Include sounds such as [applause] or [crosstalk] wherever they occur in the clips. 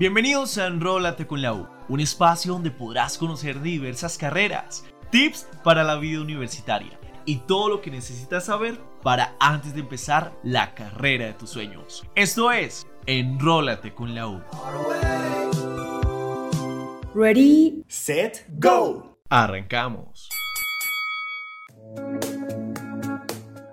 Bienvenidos a Enrólate con la U, un espacio donde podrás conocer diversas carreras, tips para la vida universitaria y todo lo que necesitas saber para antes de empezar la carrera de tus sueños. Esto es Enrólate con la U. Ready, set, go. Arrancamos.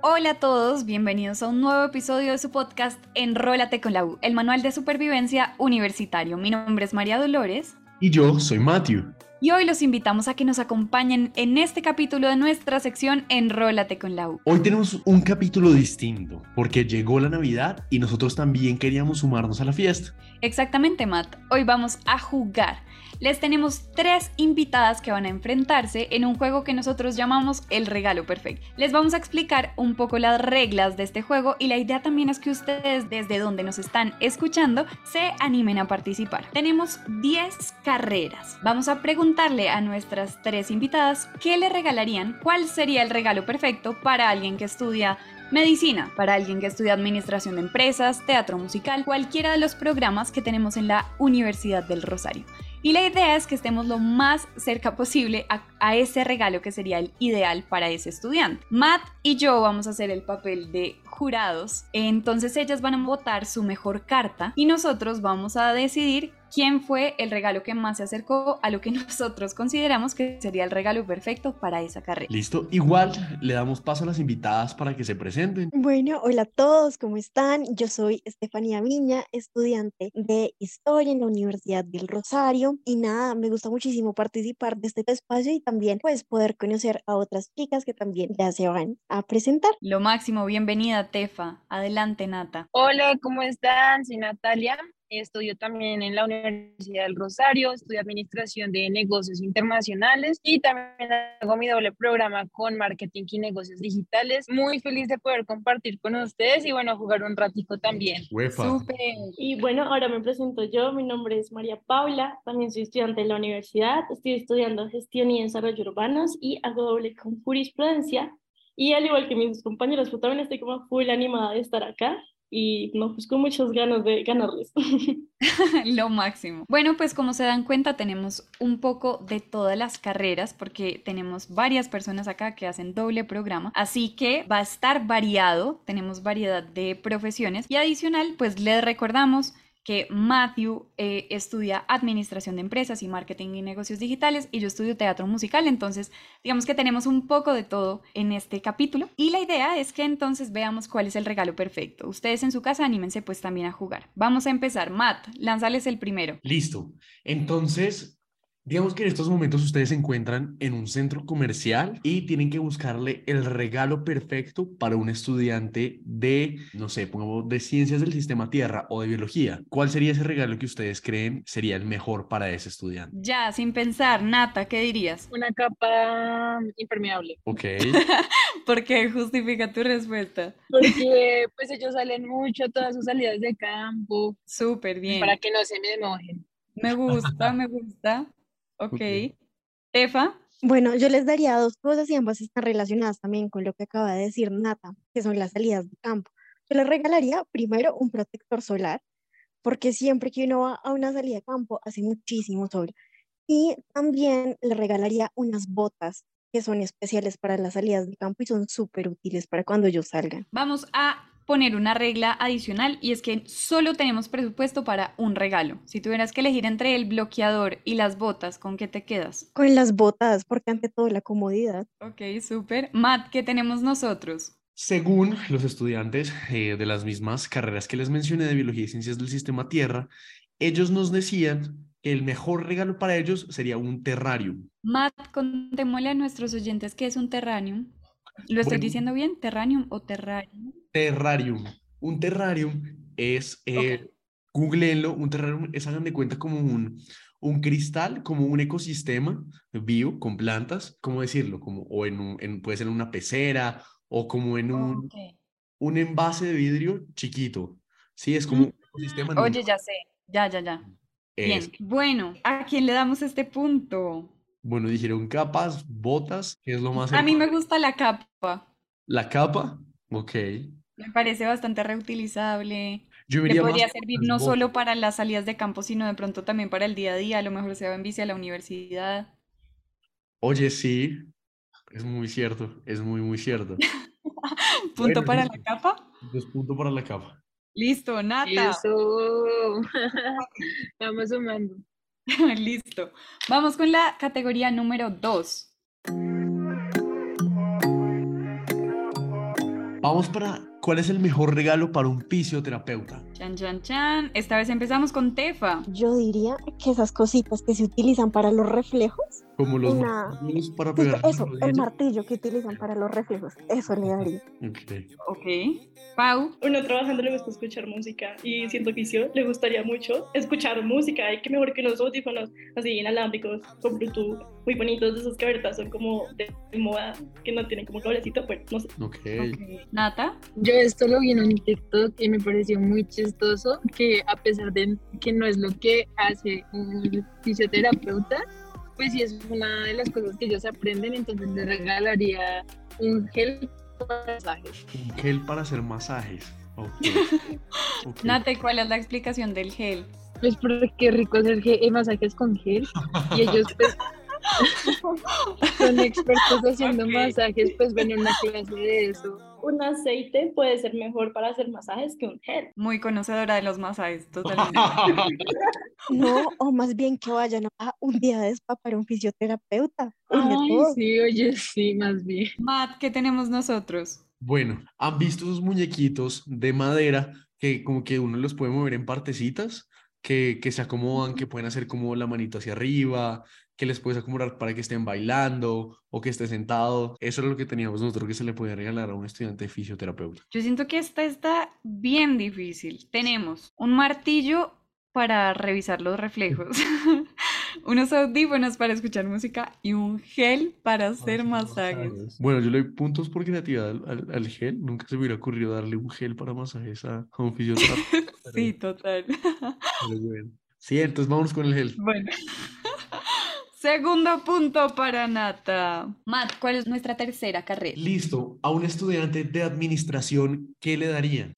Hola a todos, bienvenidos a un nuevo episodio de su podcast Enrólate con la U, el manual de supervivencia universitario. Mi nombre es María Dolores. Y yo soy Matthew. Y hoy los invitamos a que nos acompañen en este capítulo de nuestra sección Enrólate con la U. Hoy tenemos un capítulo distinto, porque llegó la Navidad y nosotros también queríamos sumarnos a la fiesta. Exactamente, Matt. Hoy vamos a jugar les tenemos tres invitadas que van a enfrentarse en un juego que nosotros llamamos el regalo perfecto. Les vamos a explicar un poco las reglas de este juego y la idea también es que ustedes desde donde nos están escuchando se animen a participar. Tenemos 10 carreras. Vamos a preguntarle a nuestras tres invitadas qué le regalarían, cuál sería el regalo perfecto para alguien que estudia Medicina, para alguien que estudia Administración de Empresas, Teatro Musical, cualquiera de los programas que tenemos en la Universidad del Rosario. Y la idea es que estemos lo más cerca posible a, ese regalo que sería el ideal para ese estudiante. Matt y yo vamos a hacer el papel de jurados, entonces ellas van a votar su mejor carta y nosotros vamos a decidir quién fue el regalo que más se acercó a lo que [laughs] nosotros consideramos que sería el regalo perfecto para esa carrera. Listo, igual le damos paso a las invitadas para que se presenten. Bueno, hola a todos, ¿cómo están? Yo soy Estefanía Viña, estudiante de Historia en la Universidad del Rosario y nada, me gusta muchísimo participar de este espacio y también pues poder conocer a otras chicas que también ya se van a presentar. Lo máximo, bienvenida Tefa. Adelante Nata. Hola, ¿cómo están? Soy Natalia. Estudio también en la Universidad del Rosario, estudio Administración de Negocios Internacionales y también hago mi doble programa con Marketing y Negocios Digitales. Muy feliz de poder compartir con ustedes y bueno, jugar un ratico también. Súper. Y bueno, ahora me presento yo, mi nombre es María Paula, también soy estudiante de la universidad, estoy estudiando Gestión y Desarrollo Urbanos y hago doble con Jurisprudencia. Y al igual que mis compañeros, pues también estoy como full animada de estar acá y no, pues con muchas ganas de ganarles. [laughs] [laughs] Lo máximo. Bueno, pues como se dan cuenta, tenemos un poco de todas las carreras porque tenemos varias personas acá que hacen doble programa, así que va a estar variado, tenemos variedad de profesiones y adicional, pues les recordamos que Matthew eh, estudia administración de empresas y marketing y negocios digitales y yo estudio teatro musical, entonces digamos que tenemos un poco de todo en este capítulo y la idea es que entonces veamos cuál es el regalo perfecto. Ustedes en su casa anímense pues también a jugar. Vamos a empezar. Matt, lánzales el primero. Listo. Entonces, Digamos que en estos momentos ustedes se encuentran en un centro comercial y tienen que buscarle el regalo perfecto para un estudiante de, no sé, pongamos de ciencias del sistema Tierra o de biología. ¿Cuál sería ese regalo que ustedes creen sería el mejor para ese estudiante? Ya, sin pensar, Nata, ¿qué dirías? Una capa impermeable. Ok. [laughs] ¿Por qué justifica tu respuesta? Porque pues ellos salen mucho, todas sus salidas de campo. Súper bien. Para que no se me mojen. Me gusta, me gusta. Ok. Efa. Bueno, yo les daría dos cosas y ambas están relacionadas también con lo que acaba de decir Nata, que son las salidas de campo. Yo les regalaría primero un protector solar, porque siempre que uno va a una salida de campo hace muchísimo sol. Y también le regalaría unas botas que son especiales para las salidas de campo y son súper útiles para cuando ellos salgan. Vamos a poner una regla adicional y es que solo tenemos presupuesto para un regalo. Si tuvieras que elegir entre el bloqueador y las botas, ¿con qué te quedas? Con las botas, porque ante todo la comodidad. Ok, súper. Matt, ¿qué tenemos nosotros? Según los estudiantes eh, de las mismas carreras que les mencioné de Biología y Ciencias del Sistema Tierra, ellos nos decían que el mejor regalo para ellos sería un terrarium. Matt, contémosle a nuestros oyentes qué es un terrarium. ¿Lo estoy diciendo bien? ¿Terrarium o terrarium? Terrarium. Un terrarium es, eh, googleenlo, un terrarium es, hagan de cuenta, como un, un cristal, como un ecosistema vivo con plantas, ¿cómo decirlo? Como, o en, un, en puede ser en una pecera o como en un, un envase de vidrio chiquito. Sí, es como un ecosistema. Oye, ya sé, ya, ya, ya. Bien, bueno, ¿a quién le damos este punto? Bueno, dijeron capas, botas, ¿qué es lo más... A mí me gusta la capa. ¿La capa? Ok. Me parece bastante reutilizable. Yo Le iría más podría servir no botas. solo para las salidas de campo, sino de pronto también para el día a día. A lo mejor se va en bici a la universidad. Oye, sí, es muy cierto, es muy, muy cierto. [laughs] Punto Bueno, para listo. la capa. Dos puntos para la capa. Listo, Nata. Eso. [laughs] Vamos sumando. Listo. Vamos con la categoría número 2. Vamos para, ¿cuál es el mejor regalo para un fisioterapeuta? Chan, chan, chan. Esta vez empezamos con Tefa. Yo diría que esas cositas que se utilizan para los reflejos, Como los Una- martillos para pegar. eso, el martillo que utilizan para los reflejos, eso le daría. Ok. Pau. Uno trabajando le gusta escuchar música y siento que sí, le gustaría mucho escuchar música y que mejor que unos audífonos así inalámbricos con Bluetooth muy bonitos de esos que ahorita son como de moda que no tienen como cablecito, pues no sé. Ok. Ok. Nata. Yo esto lo vi en un TikTok y me pareció muy chistoso que a pesar de que no es lo que hace un fisioterapeuta, pues sí es una de las cosas que ellos aprenden, entonces les regalaría un gel para masajes. Un gel para hacer masajes. Ok. [laughs] Ok. Nata, ¿y cuál es la explicación del gel? Pues porque qué rico hacer gel- eh, masajes con gel y ellos pues [laughs] [laughs] son expertos haciendo Ok. masajes, pues ven una clase de eso. Un aceite puede ser mejor para hacer masajes que un gel. Muy conocedora de los masajes, totalmente. [laughs] No, o más bien que vayan a un día de spa para un fisioterapeuta. Ay, todo. sí, oye, sí, más bien. Matt, ¿qué tenemos nosotros? Bueno, ¿han visto esos muñequitos de madera que como que uno los puede mover en partecitas? Que, que se acomodan, que pueden hacer como la manito hacia arriba, que les puedes acomodar para que estén bailando o que esté sentado. Eso es lo que teníamos nosotros que se le puede regalar a un estudiante de fisioterapeuta. Yo siento que esta está bien difícil. Tenemos un martillo para revisar los reflejos, [laughs] unos audífonos para escuchar música y un gel para hacer masajes. Bueno, yo le doy puntos por creatividad al, al- al gel. Nunca se me hubiera ocurrido darle un gel para masajes a, a un [laughs] fisioterapeuta. Sí, total. pero bueno. Sí, entonces vamos con el gel. Bueno. Segundo punto para Nata. Matt, ¿cuál es nuestra tercera carrera? Listo, a un estudiante de administración, ¿qué le darían?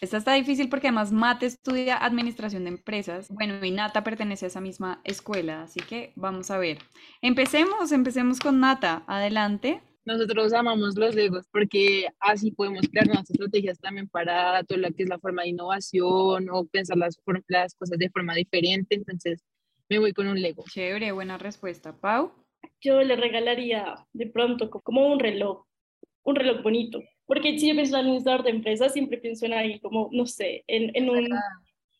Esta está difícil porque además Matt estudia administración de empresas. Bueno, y Nata pertenece a esa misma escuela, así que vamos a ver. Empecemos, empecemos con Nata. Adelante. Nosotros amamos los Legos porque así podemos crear nuevas estrategias también para todo lo que es la forma de innovación o pensar las cosas de forma diferente. Entonces, me voy con un Lego. Chévere, buena respuesta. Pau. Yo le regalaría de pronto co- como un reloj, un reloj bonito. Porque si yo pienso en administrador de empresas, siempre pienso en alguien como, no sé, en, en, un,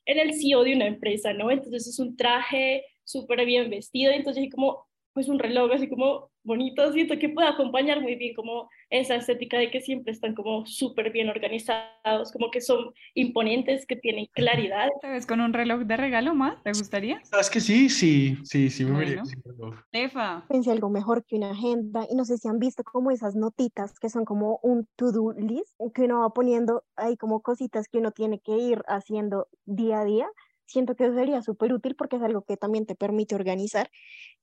en el CEO de una empresa, ¿no? Entonces es un traje súper bien vestido, entonces como, pues un reloj así como bonito, siento que puede acompañar muy bien como esa estética de que siempre están como súper bien organizados, como que son imponentes, que tienen claridad. ¿Te ves con un reloj de regalo, Matt? ¿Te gustaría? ¿Sabes que sí? Sí, sí, sí me vería Bueno. reloj. Tefa. Pensé algo mejor que una agenda y no sé si han visto como esas notitas que son como un to-do list que uno va poniendo ahí como cositas que uno tiene que ir haciendo día a día. Siento que sería súper útil porque es algo que también te permite organizar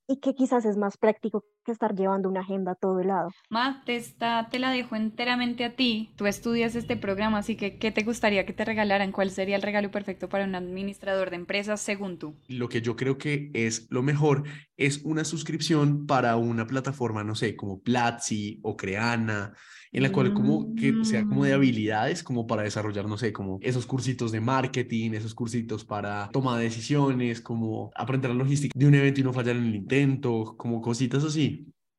y que quizás es más práctico que estar llevando una agenda a todo lado. Matt, esta te la dejo enteramente a ti. Tú estudias este programa, así que ¿qué te gustaría que te regalaran? ¿Cuál sería el regalo perfecto para un administrador de empresas según tú? Lo que yo creo que es lo mejor es una suscripción para una plataforma, no sé, como Platzi o Creana, en la cual como que sea como de Mm. habilidades, como para desarrollar, no sé, como esos cursitos de marketing, esos cursitos para toma de decisiones, como aprender la logística de un evento y no fallar en el intento, como cositas así.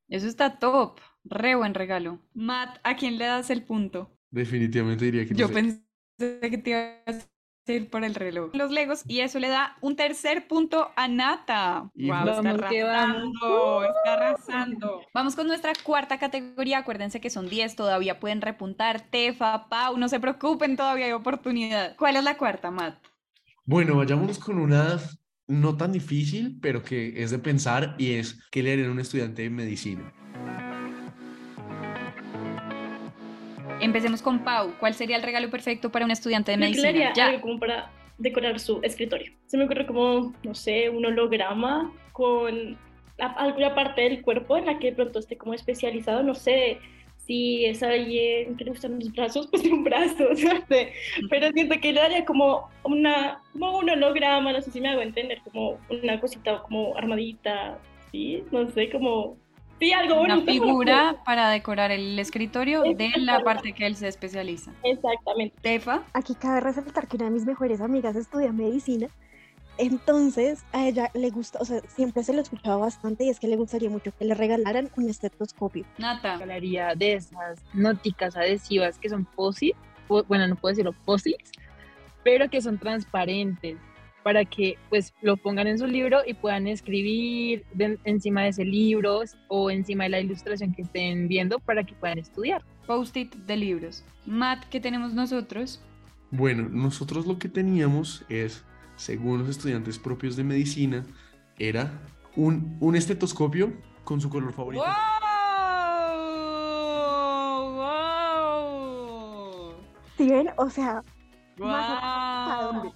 Eso está top. Re buen regalo. Matt, ¿a quién le das el punto? Definitivamente diría que no Yo sé. pensé que te ibas a ir por el reloj. Los Legos, y eso le da un tercer punto a Nata. Wow, está Vamos arrasando, está arrasando. Vamos con nuestra cuarta categoría. Acuérdense que son 10, todavía pueden repuntar. Tefa, Pau, no se preocupen, todavía hay oportunidad. ¿Cuál es la cuarta, Matt? Bueno, vayámonos con una no tan difícil, pero que es de pensar y es que le harían a un estudiante de medicina. Empecemos con Pau. ¿Cuál sería el regalo perfecto para un estudiante de medicina? haría Ya. algo como para decorar su escritorio. Se me ocurre como, no sé, un holograma con alguna parte del cuerpo en la que de pronto esté como especializado, no sé, si es alguien que le gustan los brazos, [laughs] pues un brazo, no sé. Pero siento que le daría como, una, como un holograma, no sé si me hago entender, como una cosita como armadita, ¿sí? No sé, como... Sí, algo Una bonito. figura [laughs] para decorar el escritorio de la parte que él se especializa. Exactamente. Tefa, Aquí cabe resaltar que una de mis mejores amigas estudia medicina, entonces a ella le gusta, o sea, siempre se lo escuchaba bastante y es que le gustaría mucho que le regalaran un estetoscopio. Nata. Hablaría de esas nóticas adhesivas que son POSIT, po- bueno, no puedo decirlo POSITs, pero que son transparentes para que pues lo pongan en su libro y puedan escribir de- encima de ese libro o encima de la ilustración que estén viendo para que puedan estudiar. Post-it de libros. Matt, ¿qué tenemos nosotros? Bueno, nosotros lo que teníamos es, según los estudiantes propios de medicina, era un, un estetoscopio con su color favorito. ¡Wow! ¿Sí ven? O sea, ¡Wow! Más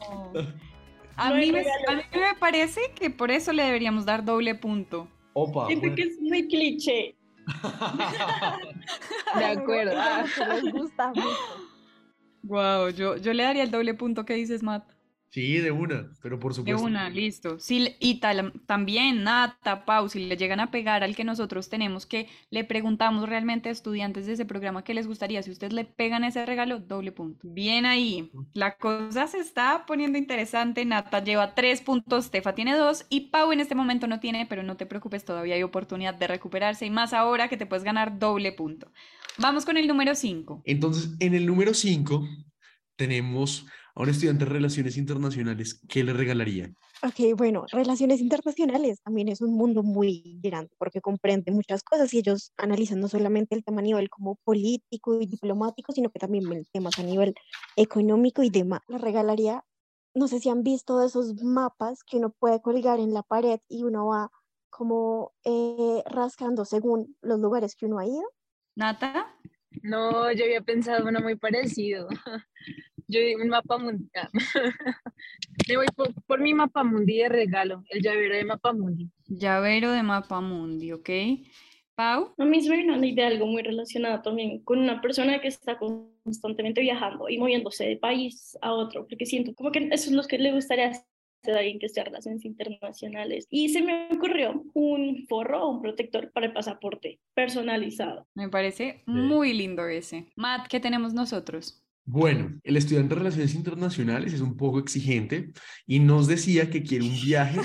A mí, me, a mí me parece que por eso le deberíamos dar doble punto. Opa, Siento bueno. que es muy cliché. [laughs] De acuerdo. Les gusta mucho. Wow, yo, yo le daría el doble punto que dices, Matt. Sí, de una, pero por De supuesto. una, listo. Sí, y tal- también, Nata, Pau, si le llegan a pegar al que nosotros tenemos, que le preguntamos realmente a estudiantes de ese programa qué les gustaría, si ustedes le pegan ese regalo, doble punto. Bien ahí. La cosa se está poniendo interesante. Nata lleva tres puntos, Tefa tiene dos y Pau en este momento no tiene, pero no te preocupes, todavía hay oportunidad de recuperarse y más ahora que te puedes ganar doble punto. Vamos con el número 5. Entonces, en el número 5 tenemos a un estudiante de Relaciones Internacionales. ¿Qué le regalaría? Ok, bueno, relaciones internacionales también es un mundo muy grande porque comprende muchas cosas y ellos analizan no solamente el tema a nivel como político y diplomático, sino que también ven temas a nivel económico y demás. Le regalaría, no sé si han visto esos mapas que uno puede colgar en la pared y uno va como eh, rascando según los lugares que uno ha ido. Nata, No, yo había pensado uno muy parecido. [laughs] Yo un mapa mundial. [laughs] Me voy por, por mi mapa mundi de regalo, el llavero de mapa mundi. llavero de mapa mundi, ¿ok? Pau. A mí se me vino una idea algo muy relacionado también con una persona que está constantemente viajando y moviéndose de país a otro, porque siento como que eso es lo que le gustaría hacer a alguien que esté en relaciones internacionales. Y se me ocurrió un forro o un protector para el pasaporte personalizado. Me parece muy lindo ese. Matt, ¿qué tenemos nosotros? Bueno, el estudiante de Relaciones Internacionales es un poco exigente y nos decía que quiere un viaje,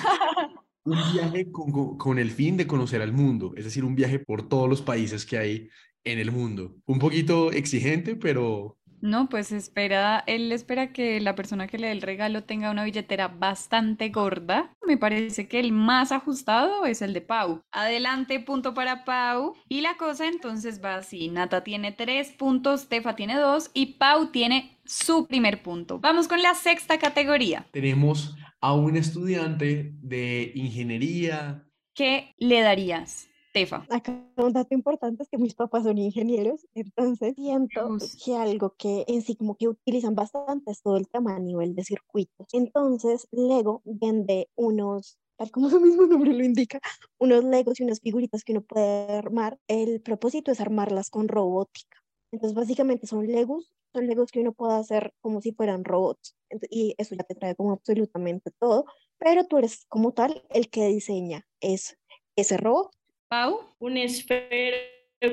un viaje con, con- el fin de conocer al mundo, es decir, un viaje por todos los países que hay en el mundo. Un poquito exigente, pero No, pues espera, él espera que la persona que le dé el regalo tenga una billetera bastante gorda. Me parece que el más ajustado es el de Pau. Adelante, punto para Pau. Y la cosa entonces va así. Nata tiene tres puntos, Tefa tiene dos y Pau tiene su primer punto. Vamos con la sexta categoría. tenemos a un estudiante de ingeniería. ¿Qué le darías, Tefa? Acá un dato importante es que mis papás son ingenieros, entonces siento que algo que en sí como que utilizan bastante es todo el tema a nivel de circuitos. Entonces Lego vende unos, tal como [laughs] su mismo nombre lo indica, unos Legos y unas figuritas que uno puede armar. El propósito es armarlas con robótica. Entonces básicamente son Legos, son Legos que uno puede hacer como si fueran robots. Ent- Y eso ya te trae como absolutamente todo, pero tú eres como tal el que diseña es ese robot. Pau, Un esfero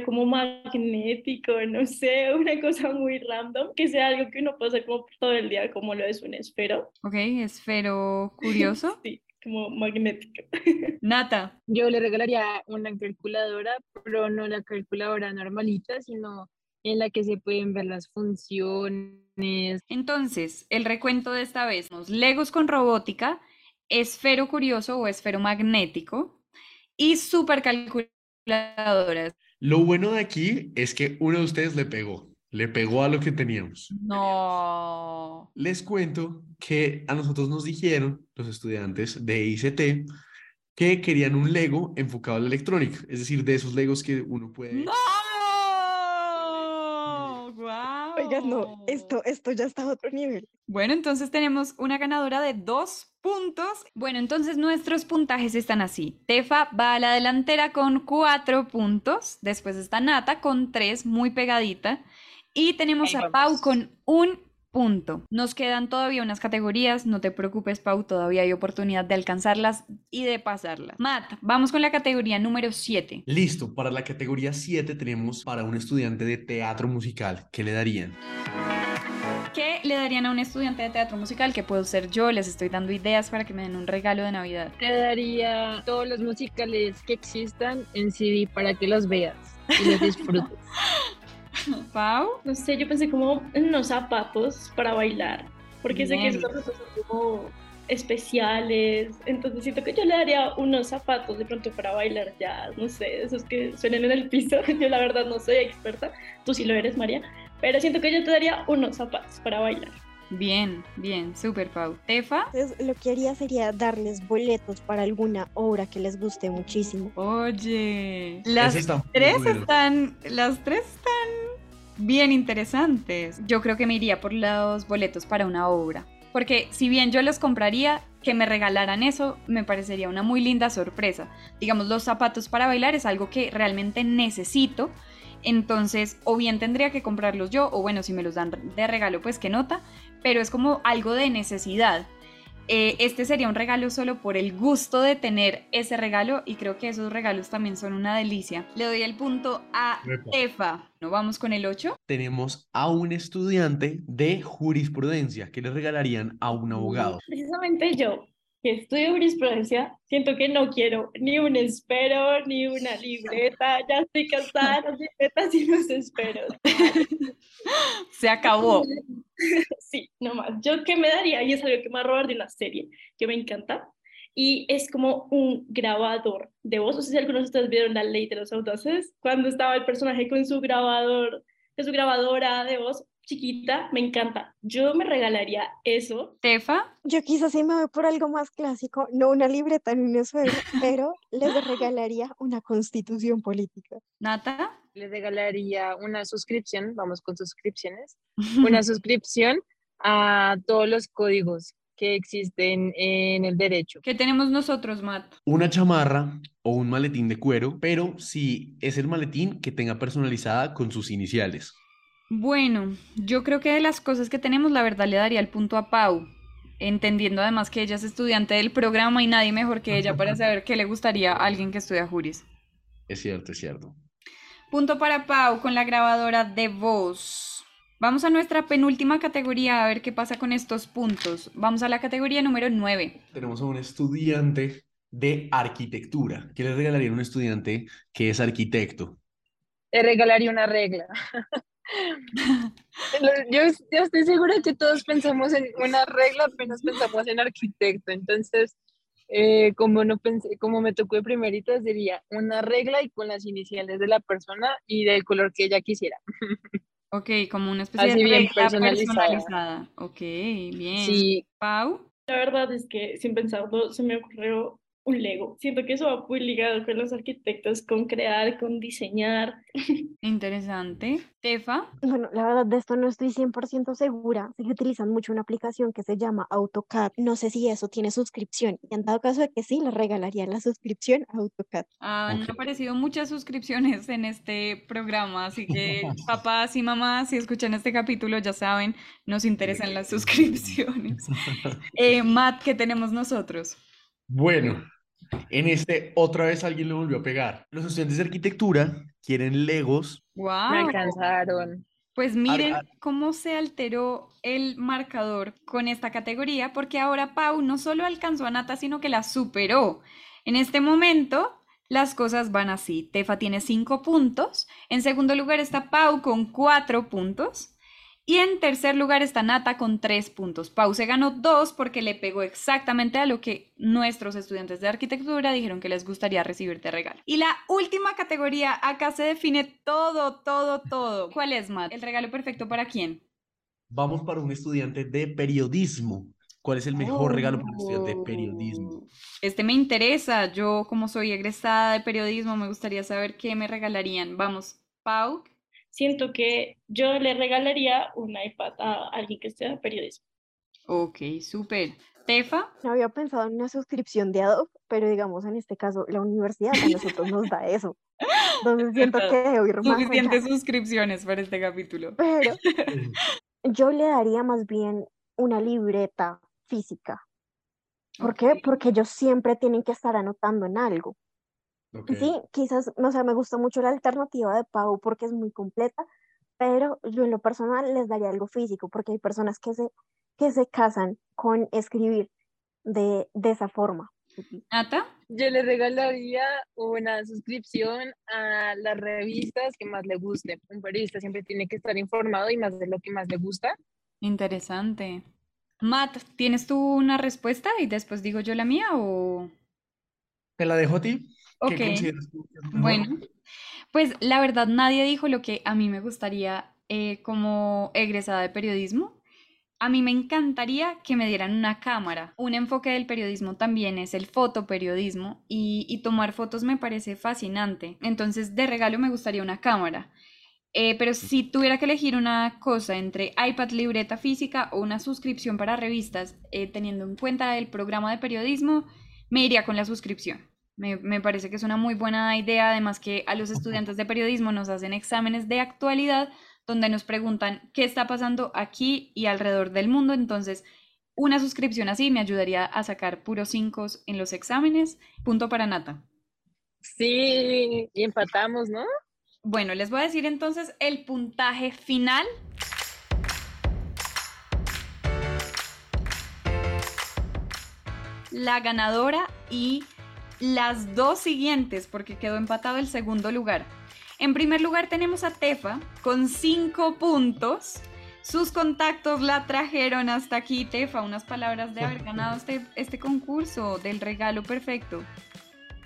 como magnético, no sé, [laughs] una cosa muy random, que sea algo que uno pasa como todo el día, como lo es un esfero. ok, esfero [laughs] curioso. Sí, como magnético. [laughs] Nata, Yo le regalaría una calculadora, pero no la calculadora normalita, sino en la que se pueden ver las funciones. Entonces, el recuento de esta vez, tenemos Legos con robótica, esfero curioso o esfero magnético y supercalculadoras. Lo bueno de aquí es que uno de ustedes le pegó, le pegó a lo que teníamos. No. Les cuento que a nosotros nos dijeron, los estudiantes de ICT, que querían un Lego enfocado a la electrónica, es decir, de esos Legos que uno puede... ¡No! Oigan, no, esto, esto ya está a otro nivel. Bueno, entonces tenemos una ganadora de dos puntos. Bueno, entonces nuestros puntajes están así. Tefa va a la delantera con cuatro puntos. Después está Nata con tres, muy pegadita. Y tenemos Ahí a Pau con un punto. Nos quedan todavía unas categorías. No te preocupes, Pau. Todavía hay oportunidad de alcanzarlas y de pasarlas. Matt, vamos con la categoría número 7. Listo, para la categoría 7 tenemos para un estudiante de teatro musical. ¿Qué le darían? ¿Qué le darían a un estudiante de teatro musical? Que puedo ser yo. Les estoy dando ideas para que me den un regalo de Navidad. Te daría todos los musicales que existan en CD para que los veas y los [laughs] disfrutes. [laughs] Pau. No sé, yo pensé como en unos zapatos para bailar, porque sé que esos zapatos son como especiales, entonces siento que yo le daría unos zapatos de pronto para bailar jazz, no sé, esos que suenan en el piso, [laughs] yo la verdad no soy experta, tú sí lo eres María, pero siento que yo te daría unos zapatos para bailar. Bien, bien, super Pau. Tefa. Entonces, lo que haría sería darles boletos para alguna obra que les guste muchísimo. Oye, las está tres bueno. están, las tres están bien interesantes. Yo creo que me iría por los boletos para una obra, porque si bien yo los compraría, que me regalaran eso me parecería una muy linda sorpresa. Digamos, los zapatos para bailar es algo que realmente necesito. Entonces, o bien tendría que comprarlos yo, o bueno, si me los dan de regalo, pues qué nota, pero es como algo de necesidad. Eh, este sería un regalo solo por el gusto de tener ese regalo y creo que esos regalos también son una delicia. Le doy el punto a. Tefa. ¿No vamos con el 8? Tenemos a un estudiante de jurisprudencia. ¿Qué le regalarían a un abogado? Precisamente yo, que estudio jurisprudencia, siento que no quiero ni un espero, ni una libreta, ya estoy cansada de las libretas y los esperos. [laughs] Se acabó. [laughs] Sí, no más. Yo qué me daría, y es algo que me va a robar de una serie que me encanta, y es como un grabador de voz. No sé si algunos de ustedes vieron la ley de los audaces, cuando estaba el personaje con su grabador, con su grabadora de voz chiquita, me encanta. Yo me regalaría eso. Tefa. Yo quizás sí me voy por algo más clásico, no una libreta ni un esfero, [laughs] pero les regalaría una constitución política. Nata. Les regalaría una suscripción, vamos con suscripciones, [laughs] una suscripción a todos los códigos que existen en el derecho. ¿Qué tenemos nosotros, Matt? Una chamarra o un maletín de cuero, pero si es el maletín que tenga personalizada con sus iniciales. Bueno, yo creo que de las cosas que tenemos, la verdad le daría el punto a Pau, entendiendo además que ella es estudiante del programa y nadie mejor que ella para saber qué le gustaría a alguien que estudia juris. Es cierto, es cierto. Punto para Pau con la grabadora de voz. Vamos a nuestra penúltima categoría a ver qué pasa con estos puntos. Vamos a la categoría número 9. Tenemos a un estudiante de arquitectura. ¿Qué le regalaría a un estudiante que es arquitecto? Te regalaría una regla. [laughs] Yo, yo estoy segura que todos pensamos en una regla, apenas pensamos en arquitecto. Entonces, eh, como no pensé, como me tocó de primerita, sería una regla y con las iniciales de la persona y del color que ella quisiera. Ok, como una especie Así de bien regla personalizada. personalizada. Ok, bien. Sí, Pau. La verdad es que sin pensarlo se me ocurrió un Lego. Siento que eso va muy ligado con los arquitectos, con crear, con diseñar. [laughs] Interesante. Tefa. Bueno, la verdad de esto no estoy 100% segura. Sé que utilizan mucho una aplicación que se llama AutoCAD. No sé si eso tiene suscripción. Y en dado caso de que sí, les regalaría la suscripción a AutoCAD. Han Ok. aparecido muchas suscripciones en este programa, así que [laughs] papás y mamás, si escuchan este capítulo, ya saben, nos interesan las suscripciones. [laughs] Eh, Matt, ¿qué tenemos nosotros? Bueno, en este otra vez alguien lo volvió a pegar. Los estudiantes de arquitectura quieren Legos. me ¡Wow! alcanzaron. Pues miren ar- cómo se alteró el marcador con esta categoría, porque ahora Pau no solo alcanzó a Nata, sino que la superó. En este momento, las cosas van así. Tefa tiene cinco puntos. En segundo lugar está Pau con cuatro puntos. Y en tercer lugar está Nata con tres puntos. Pau se ganó dos porque le pegó exactamente a lo que nuestros estudiantes de arquitectura dijeron que les gustaría recibir de regalo. Y la última categoría, acá se define todo, todo, todo. ¿Cuál es, Matt? ¿El regalo perfecto para quién? Vamos para un estudiante de periodismo. ¿Cuál es el mejor regalo para un estudiante de periodismo? Oh. Este me interesa. Yo, como soy egresada de periodismo, me gustaría saber qué me regalarían. Vamos, Pau. Siento que yo le regalaría un iPad a alguien que estudia periodismo. Ok, súper. Tefa. No había pensado en una suscripción de Adobe, pero digamos en este caso la universidad a nosotros nos da eso. Entonces [laughs] siento que debo ir más Suficientes allá. suscripciones para este capítulo. Pero [laughs] yo le daría más bien una libreta física. ¿Por qué? Ok. Porque ellos siempre tienen que estar anotando en algo. Sí, quizás, o sea, me gusta mucho la alternativa de Pau porque es muy completa, pero yo en lo personal les daría algo físico, porque hay personas que se, que se casan con escribir de, de esa forma. Nata. Yo le regalaría una suscripción a las revistas que más le guste. Un periodista siempre tiene que estar informado y más de lo que más le gusta. Interesante. Matt, ¿tienes tú una respuesta y después digo yo la mía o...? Te la dejo a ti. ¿Qué Ok. consideras tú que es? Bueno, pues la verdad nadie dijo lo que a mí me gustaría eh, como egresada de periodismo. A mí me encantaría que me dieran una cámara. Un enfoque del periodismo también es el fotoperiodismo y, y tomar fotos me parece fascinante. Entonces de regalo me gustaría una cámara. Eh, pero si tuviera que elegir una cosa entre iPad, libreta física o una suscripción para revistas, eh, teniendo en cuenta el programa de periodismo, me iría con la suscripción. Me, me parece que es una muy buena idea, además que a los estudiantes de periodismo nos hacen exámenes de actualidad donde nos preguntan qué está pasando aquí y alrededor del mundo. Entonces, una suscripción así me ayudaría a sacar puros cinco en los exámenes. Punto para Nata. Sí, y empatamos, ¿no? Bueno, les voy a decir entonces el puntaje final. La ganadora y las dos siguientes, porque quedó empatado el segundo lugar. En primer lugar tenemos a Tefa con cinco puntos. Sus contactos la trajeron hasta aquí, Tefa. Unas palabras de haber ganado este, este concurso del regalo perfecto.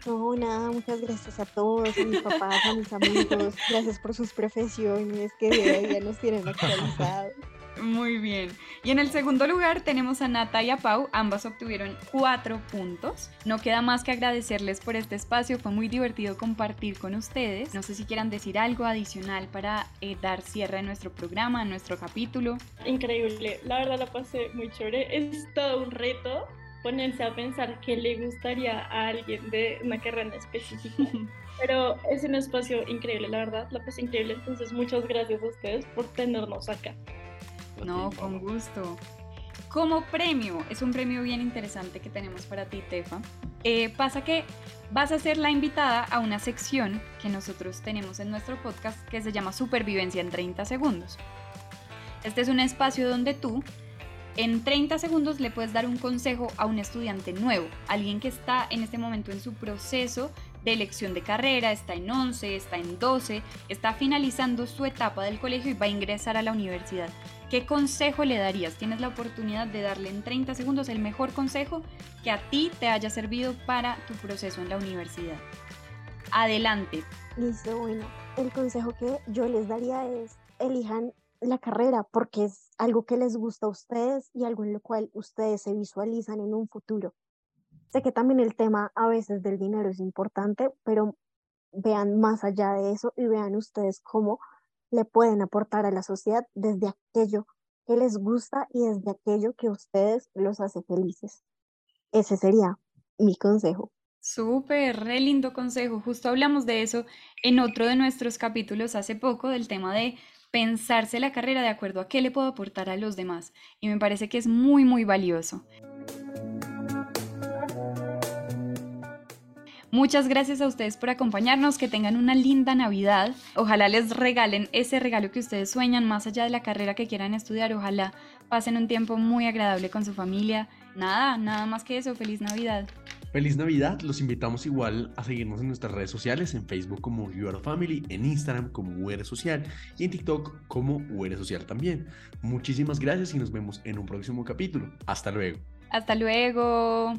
No, nada, muchas gracias a todos, a mis papás, a mis amigos, [laughs] gracias por sus profesiones que día a día nos tienen actualizados. Muy bien. Y en el segundo lugar tenemos a Nata y a Pau. Ambas obtuvieron cuatro puntos. No queda más que agradecerles por este espacio. Fue muy divertido compartir con ustedes. No sé si quieran decir algo adicional para eh, dar cierre a nuestro programa, a nuestro capítulo. Increíble, la verdad la pasé muy chévere. Es todo un reto ponerse a pensar qué le gustaría a alguien de una carrera en específica. [laughs] Pero es un espacio increíble, la verdad, la pasé increíble. Entonces, muchas gracias a ustedes por tenernos acá. No, con gusto. Como premio, es un premio bien interesante que tenemos para ti, Tefa. Eh, pasa que vas a ser la invitada a una sección que nosotros tenemos en nuestro podcast que se llama Supervivencia en 30 segundos. Este es un espacio donde tú en 30 segundos le puedes dar un consejo a un estudiante nuevo, alguien que está en este momento en su proceso de elección de carrera, está en 11, está en 12, está finalizando su etapa del colegio y va a ingresar a la universidad. ¿Qué consejo le darías? Tienes la oportunidad de darle en 30 segundos el mejor consejo que a ti te haya servido para tu proceso en la universidad. Adelante. Listo, bueno, el consejo que yo les daría es elijan la carrera porque es algo que les gusta a ustedes y algo en lo cual ustedes se visualizan en un futuro. Sé que también el tema a veces del dinero es importante, pero vean más allá de eso y vean ustedes cómo le pueden aportar a la sociedad desde aquello que les gusta y desde aquello que a ustedes los hace felices. Ese sería mi consejo. Súper, re lindo consejo. Justo hablamos de eso en otro de nuestros capítulos hace poco, del tema de pensarse la carrera de acuerdo a qué le puedo aportar a los demás. Y me parece que es muy, muy valioso. Muchas gracias a ustedes por acompañarnos, que tengan una linda Navidad. Ojalá les regalen ese regalo que ustedes sueñan, más allá de la carrera que quieran estudiar. Ojalá pasen un tiempo muy agradable con su familia. Nada, nada más que eso. Feliz Navidad. Feliz Navidad, los invitamos igual a seguirnos en nuestras redes sociales, en Facebook como Your Family, en Instagram como UR Social y en TikTok como UR Social también. Muchísimas gracias y nos vemos en un próximo capítulo. Hasta luego. Hasta luego.